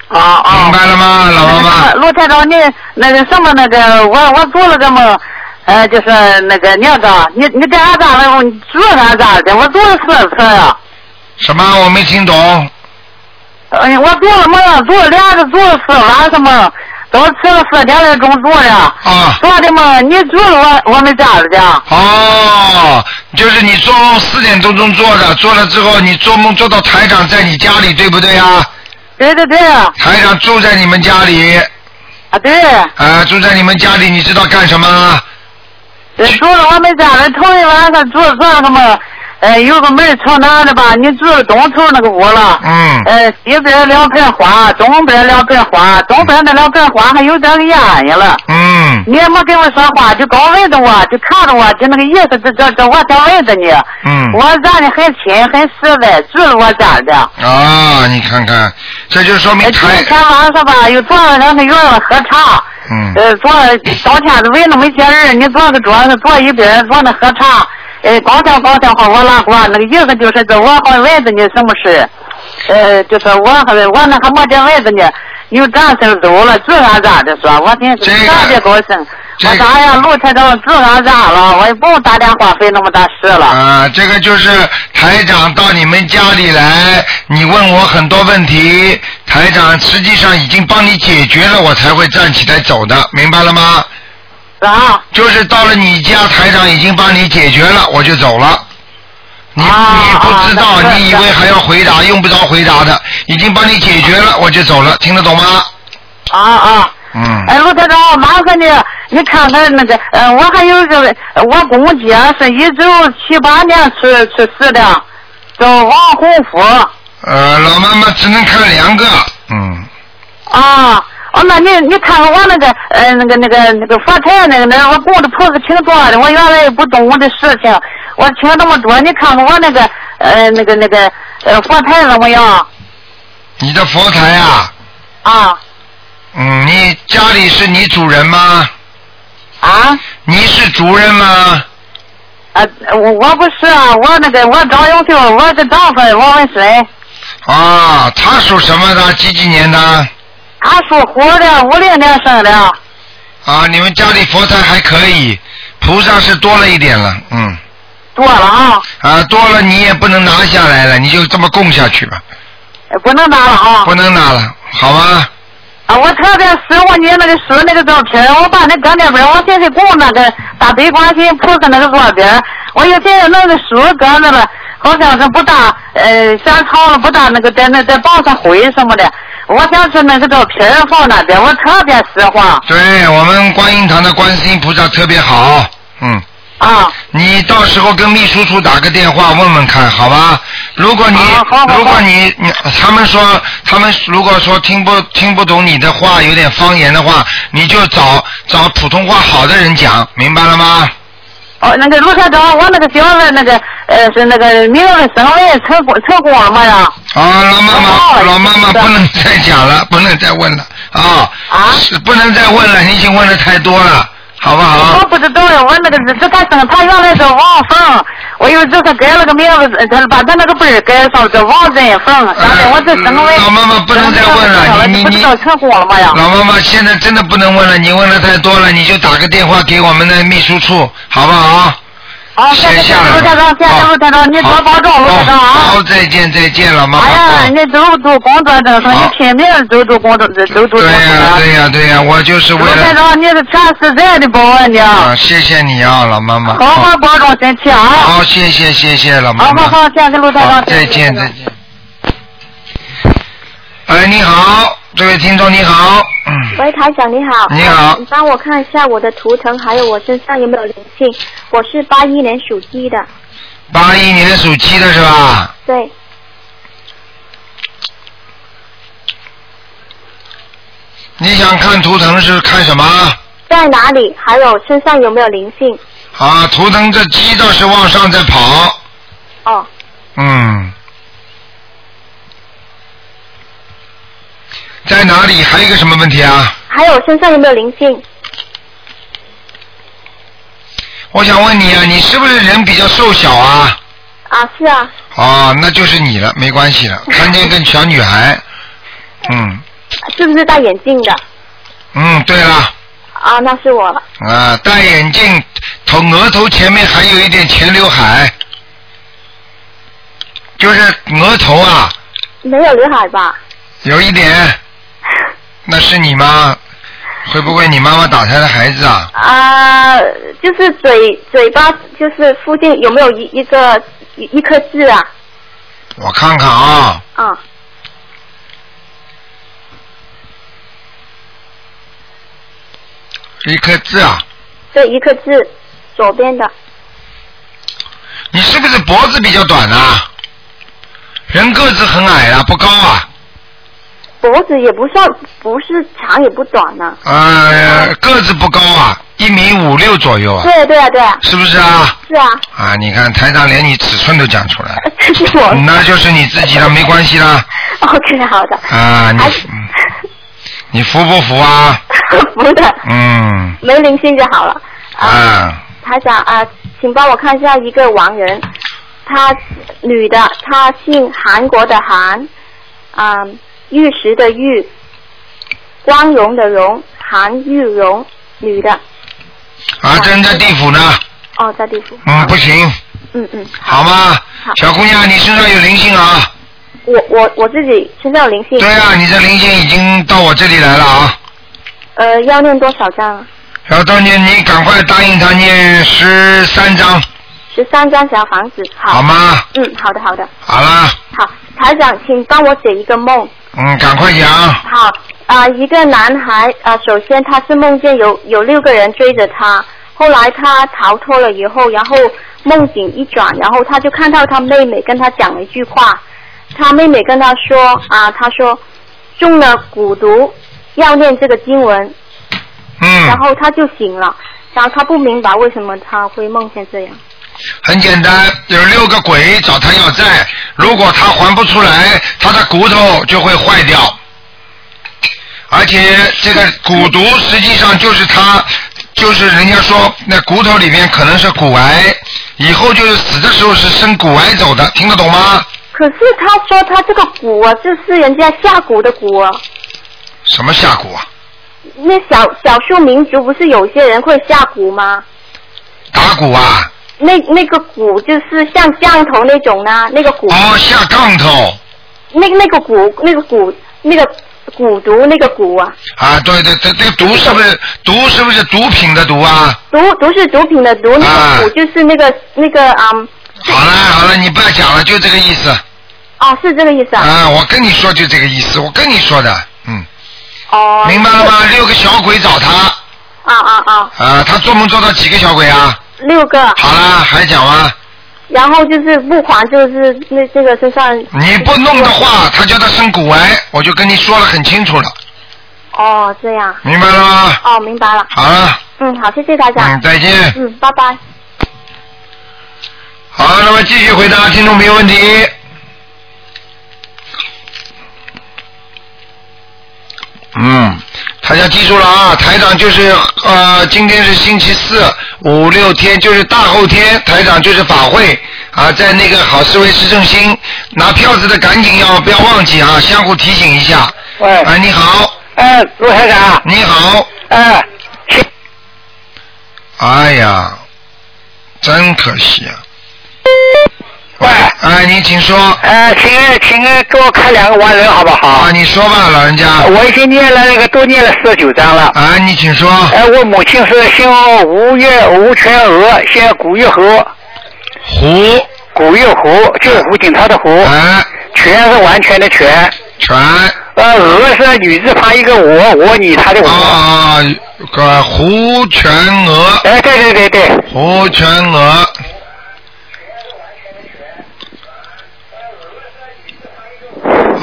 啊啊！明白了吗，老妈妈？罗台长，你那个什么那个，我我做了个梦，呃，就是那个你要找你你在俺咋了？你做俺咋的？我住了四次呀。什么？我没听懂。哎，我做了梦，做了俩个做了四晚上梦，都吃了四点来钟做的。啊。做的梦，你做了我我们家里的。哦，就是你做梦四点多钟做的，做了之后你做梦做到台长在你家里，对不对啊？对对对。台长住在你们家里。啊，对。啊，住在你们家里，你知道干什么？这，住了我们家里头一晚上住做什么？呃，有个门朝南的吧？你住东头那个屋了。嗯。呃，西边两盆花，东边两盆花，东边那两盆花还有点烟烟了。嗯。你也没跟我说话，就光问着我，就看着我，就那个意思，这这这，我想问着你。嗯。我站的很亲，很实在，住了我家的。啊，你看看，这就说明台。今天晚上吧，又坐了两个院了喝茶。嗯。呃，坐当天子围那么些人，你坐个桌子坐一边，坐那喝茶。呃，光想光想话我拉话，那个意思就是这，我还问着你什么事？呃，就是我还我那还没得问着呢，你又转身走了，自俺咋的说？我真是特别高兴。我咋呀，陆台长自俺咋了？我也不用打电话费那么大事了。啊，这个就是台长到你们家里来，你问我很多问题，台长实际上已经帮你解决了，我才会站起来走的，明白了吗？啊。就是到了你家，台长已经帮你解决了，我就走了。你、啊你不知道，你以为还要回答，用不着回答的，已经帮你解决了，我就走了，听得懂吗？啊啊。嗯。哎，陆台长，麻烦你，你看看那个，呃，我还有一个，呃我公姐是一九七八年出出世的，叫王洪福。呃，老妈妈只能看两个，嗯。啊，哦，那你你看看我那个，呃，那个那个那个佛台那个那我供的菩萨挺多的，我原来也不懂我的事情，我听那么多，你看看我那个，呃，那个那个，呃，佛台怎么样？你的佛台啊，啊嗯，你家里是你主人吗？啊？你是主人吗？啊，我我不是啊，我那个我张永秀，我的丈夫王文水，啊，他属什么的？几几年的？他属虎的，五零年生的。啊，你们家里佛台还可以，菩萨是多了一点了，嗯。多了啊。啊，多了你也不能拿下来了，你就这么供下去吧。不能拿了啊。不能拿了，好吗？啊，我特别喜欢你那个书那个照片，我把那搁那边，我寻思供那个大悲观世音菩萨那个坐边，我又寻思那个书搁那了，好像是不大呃嫌长了，不大那个在那在绑上灰什么的，我想是那个照片放那边，我特别实话。对我们观音堂的观世音菩萨特别好，嗯。啊。你到时候跟秘书处打个电话问问看，好吧？如果你如果你你他们说他们如果说听不听不懂你的话，有点方言的话，你就找找普通话好的人讲，明白了吗？哦，那个卢校长，我那个小子那个呃是那个名字升为成功成功了吗呀？啊，老妈妈，老妈妈不能再讲了，不能再问了啊！啊，是不能再问了，你已经问的太多了，好不好？我不知道呀，我那个是是他生，他原来是王凤，我又这个改了个名字，他把他那个本儿改上叫王振凤，现在我这生为老妈妈不能再问了，你你你不知道成功了吗呀？老妈妈现在真的不能问了，你问的太多了，你就打个电话给我们的秘书处，好不好？好，谢谢先下来卢台长，谢谢卢台长，你多保重，卢台长啊！好，再见再见，老妈妈。哎呀，你都都工作正说，你拼命都都工作，都都都对呀对呀对呀，我就是为卢台了长，你是全实在的保安的，啊，谢谢你啊，老妈妈。好好保重身体啊！好，谢谢谢谢老妈妈。好好好，谢谢卢长，再见再见。哎，你好，这位听众你好，嗯，喂，台长你好。你好呃你帮我看一下我的图腾，还有我身上有没有灵性？我是八一年属鸡的。八一年属鸡的是吧？对，你想看图腾是看什么？在哪里？还有身上有没有灵性？啊，图腾这鸡倒是往上在跑，哦，嗯，在哪里？还有一个什么问题啊？还有身上有没有灵性？我想问你啊，你是不是人比较瘦小啊？啊，是啊，哦，那就是你了，没关系了。看见一个小女孩，嗯是不是戴眼镜的？嗯，对了，啊，那是我了。啊，戴眼镜，头额头前面还有一点前刘海，就是额头啊，没有刘海吧？有一点，那是你吗？会不会你妈妈打胎的孩子啊？啊，就是嘴嘴巴，就是附近有没有一一个一一颗痣啊？我看看啊，啊，一颗痣啊，对，一颗痣，左边的。你是不是脖子比较短啊？人个子很矮啊，不高啊，脖子也不算，不是长也不短呢、呃，个子不高啊，一米五六左右啊，对对啊对啊，是不是啊？是啊，啊，你看台上连你尺寸都讲出来了，这 是我。那就是你自己的，没关系啦。OK，好的。啊，你你服不服啊？服的，嗯没灵性就好了。啊，台长啊，请帮我看一下一个亡人，她女的，她姓韩国的韩，啊、玉石的玉，光荣的荣，韩玉荣，女的。啊，真在地府呢，哦，在地府。嗯，不行，嗯嗯，好吗好？小姑娘，你身上有灵性啊？我我我自己身上有灵性。对啊，你这灵性已经到我这里来了啊。呃，要念多少张啊？然后当年你赶快答应他念十三章，十三张小房子。好。好吗？嗯，好的好的。好啦，好，台长，请帮我解一个梦。嗯，赶快讲。好，啊、一个男孩啊、首先他是梦见有有六个人追着他，后来他逃脱了以后，然后梦境一转，然后他就看到他妹妹跟他讲了一句话，他妹妹跟他说啊、他说中了蛊毒，要念这个经文，嗯然后他就醒了，然后他不明白为什么他会梦见这样。很简单，有六个鬼找他要债，如果他还不出来，他的骨头就会坏掉。而且这个蛊毒实际上就是他，就是人家说那骨头里面可能是骨癌，以后就是死的时候是生骨癌走的，听得懂吗？可是他说他这个蛊啊，这是人家下蛊的蛊啊。什么下蛊啊？那小少数民族不是有些人会下蛊吗？打鼓啊？那那个鼓就是像降头那种呢，那个鼓。哦，下杠头。那个那个鼓，那个鼓，那个鼓毒那个鼓啊，啊，对对对，这个毒是不是毒是不是毒品的毒啊？毒毒是毒品的毒，那个鼓就是那个那个嗯，好了好了，你不要讲了，就这个意思。哦，是这个意思啊。啊，我跟你说就这个意思，我跟你说的，嗯，哦。明白了吗？六个小鬼找他，啊啊啊，啊，他做梦做到几个小鬼啊？六个。好了，还讲吗？然后就是不还，就是那这个身上。你不弄的话，他叫他生骨癌，我就跟你说了很清楚了，哦，这样。明白了吗？哦，明白了。好了，嗯，好，谢谢大家。嗯再见嗯，拜拜。好，那么继续回答听众朋友问题。嗯，大家记住了啊，台长就是呃，今天是星期四，五六天就是大后天，台长就是法会啊，在那个好思维市政心拿票子的赶紧要不要忘记啊，相互提醒一下。喂。哎，你好。哎，陆台长。你好。哎。哎呀，真可惜啊。喂。哎，你请说。呃，请请给我看两个亡人好不好？啊，你说吧，老人家。我已经念了那个都念了四十九章了。啊，你请说。哎，我母亲是姓吴月吴全娥，姓古月河。胡。古月胡就是胡锦涛的胡。哎。全是完全的全。全。呃，娥是女字旁一个我，我你他的我。啊，个胡全娥。哎，对对对对。胡全娥。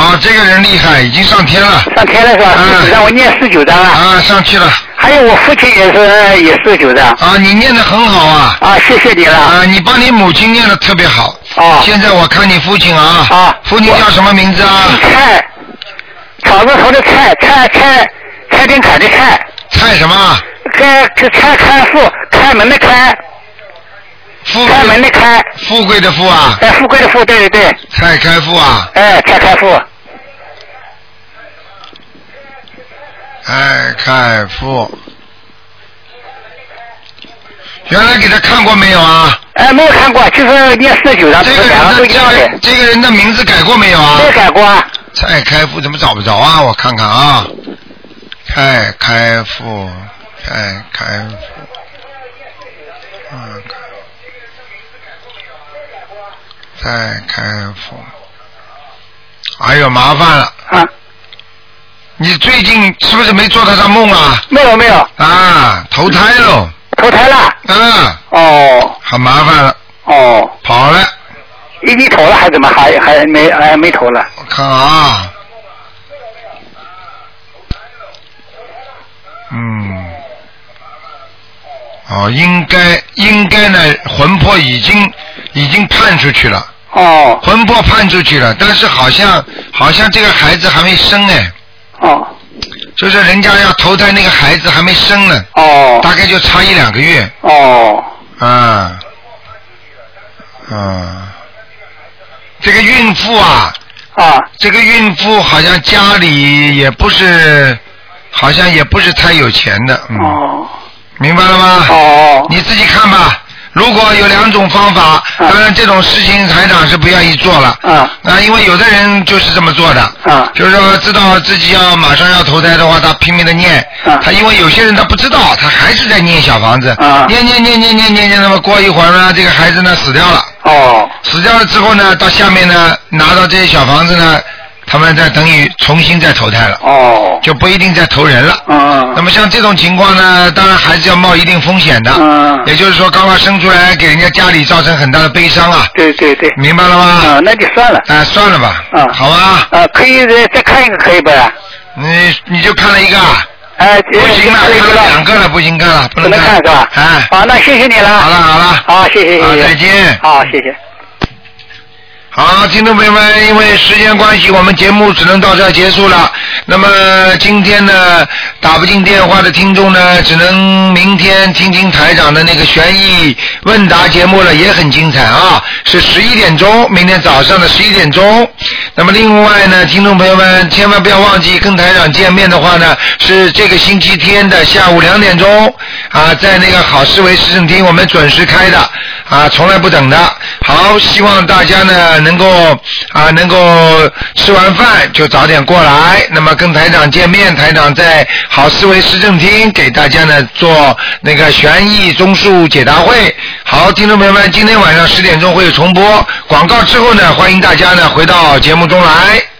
啊，这个人厉害，已经上天了。上天了是吧？嗯让我念四九章啊。啊，上去了。还有我父亲也是也四九章。啊，你念的很好啊。啊，谢谢你了。啊，你帮你母亲念的特别好。啊。现在我看你父亲啊。啊。父亲叫什么名字啊？蔡，草字头的蔡，蔡蔡蔡丁凯的蔡。蔡什么？开蔡开富，开门的开。富开门的开。富贵的富啊。哎，富贵的富，对对对。蔡开富啊。哎，蔡开富。哎，开富。原来给他看过没有啊？哎，没有看过，就是念四九的。这个人的名字改过没有啊？没改过啊。蔡开富怎么找不着啊？我看看啊，蔡开富，蔡开富，嗯，蔡开富，哎呦，麻烦了。啊。你最近是不是没做他的梦啊？没有没有。啊，投胎喽。投胎了。嗯。哦。很麻烦了。哦。跑了。已经投了还怎么还还没还没投了？我看啊。嗯。哦，应该应该呢，魂魄已经已经判出去了。哦。魂魄判出去了，但是好像好像这个孩子还没生哎。哦。就是人家要投胎那个孩子还没生呢。哦。大概就差一两个月。哦。啊。啊。这个孕妇啊。啊。这个孕妇好像家里也不是，好像也不是太有钱的。嗯。哦。明白了吗？哦。你自己看吧。如果有两种方法，当然这种事情台长是不愿意做了。啊。啊，因为有的人就是这么做的。啊。就是说知道自己要马上要投胎的话，他拼命的念。啊。他因为有些人他不知道，他还是在念小房子。啊。念念念念念念念，那么过一会儿呢，这个孩子呢死掉了。哦。死掉了之后呢，到下面呢拿到这些小房子呢，他们再等于重新再投胎了。哦。就不一定再投人了。嗯。那么像这种情况呢，当然还是要冒一定风险的。嗯。也就是说，刚刚生出来给人家家里造成很大的悲伤啊。对对对。明白了吗？啊，那就算了。啊，算了吧。啊。好吧。啊，可以再再看一个可以不？你你就看了一个啊。哎，不行了，看了两个了，不行看了，不能看是吧？哎。好，那谢谢你了。好了好了。好，谢谢谢谢。好再见好，谢谢。好，听众朋友们，因为时间关系，我们节目只能到这儿结束了。那么今天呢，打不进电话的听众呢，只能明天听听台长的那个悬疑问答节目了，也很精彩啊，是十一点钟，明天早上的十一点钟。那么另外呢，听众朋友们千万不要忘记跟台长见面的话呢，是这个星期天的下午两点钟啊，在那个好思维市政厅我们准时开的啊，从来不等的。好，希望大家呢能够啊能够吃完饭就早点过来，那么跟台长见面，台长在好思维市政厅给大家呢做那个悬疑综述解答会。好，听众朋友们，今天晚上十点钟会有重播，广告之后呢，欢迎大家呢回到节目中来。